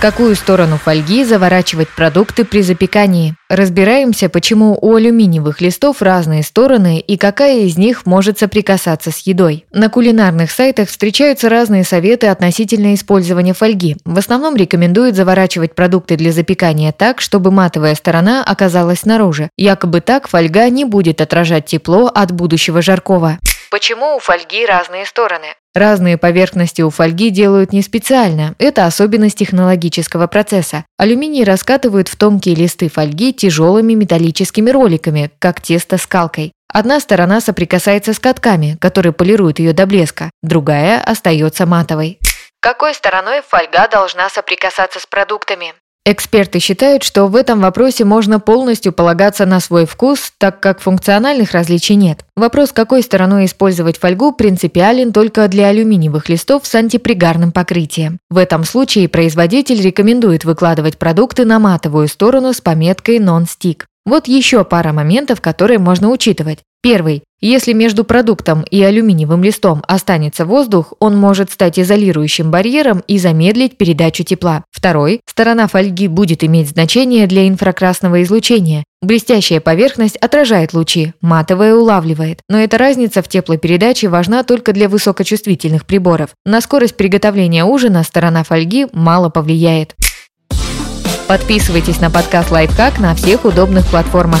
Какую сторону фольги заворачивать продукты при запекании? Разбираемся, почему у алюминиевых листов разные стороны и какая из них может соприкасаться с едой. На кулинарных сайтах встречаются разные советы относительно использования фольги. В основном рекомендуют заворачивать продукты для запекания так, чтобы матовая сторона оказалась снаружи. Якобы так фольга не будет отражать тепло от будущего жаркого. Почему у фольги разные стороны? Разные поверхности у фольги делают не специально, это особенность технологического процесса. Алюминий раскатывают в тонкие листы фольги тяжелыми металлическими роликами, как тесто скалкой. Одна сторона соприкасается с катками, которые полируют ее до блеска, другая остается матовой. Какой стороной фольга должна соприкасаться с продуктами? Эксперты считают, что в этом вопросе можно полностью полагаться на свой вкус, так как функциональных различий нет. Вопрос, какой стороной использовать фольгу, принципиален только для алюминиевых листов с антипригарным покрытием. В этом случае производитель рекомендует выкладывать продукты на матовую сторону с пометкой «Non-stick». Вот еще пара моментов, которые можно учитывать. Первый. Если между продуктом и алюминиевым листом останется воздух, он может стать изолирующим барьером и замедлить передачу тепла. Второй. Сторона фольги будет иметь значение для инфракрасного излучения. Блестящая поверхность отражает лучи, матовая улавливает. Но эта разница в теплопередаче важна только для высокочувствительных приборов. На скорость приготовления ужина сторона фольги мало повлияет. Подписывайтесь на подкаст «Лайфхак» на всех удобных платформах.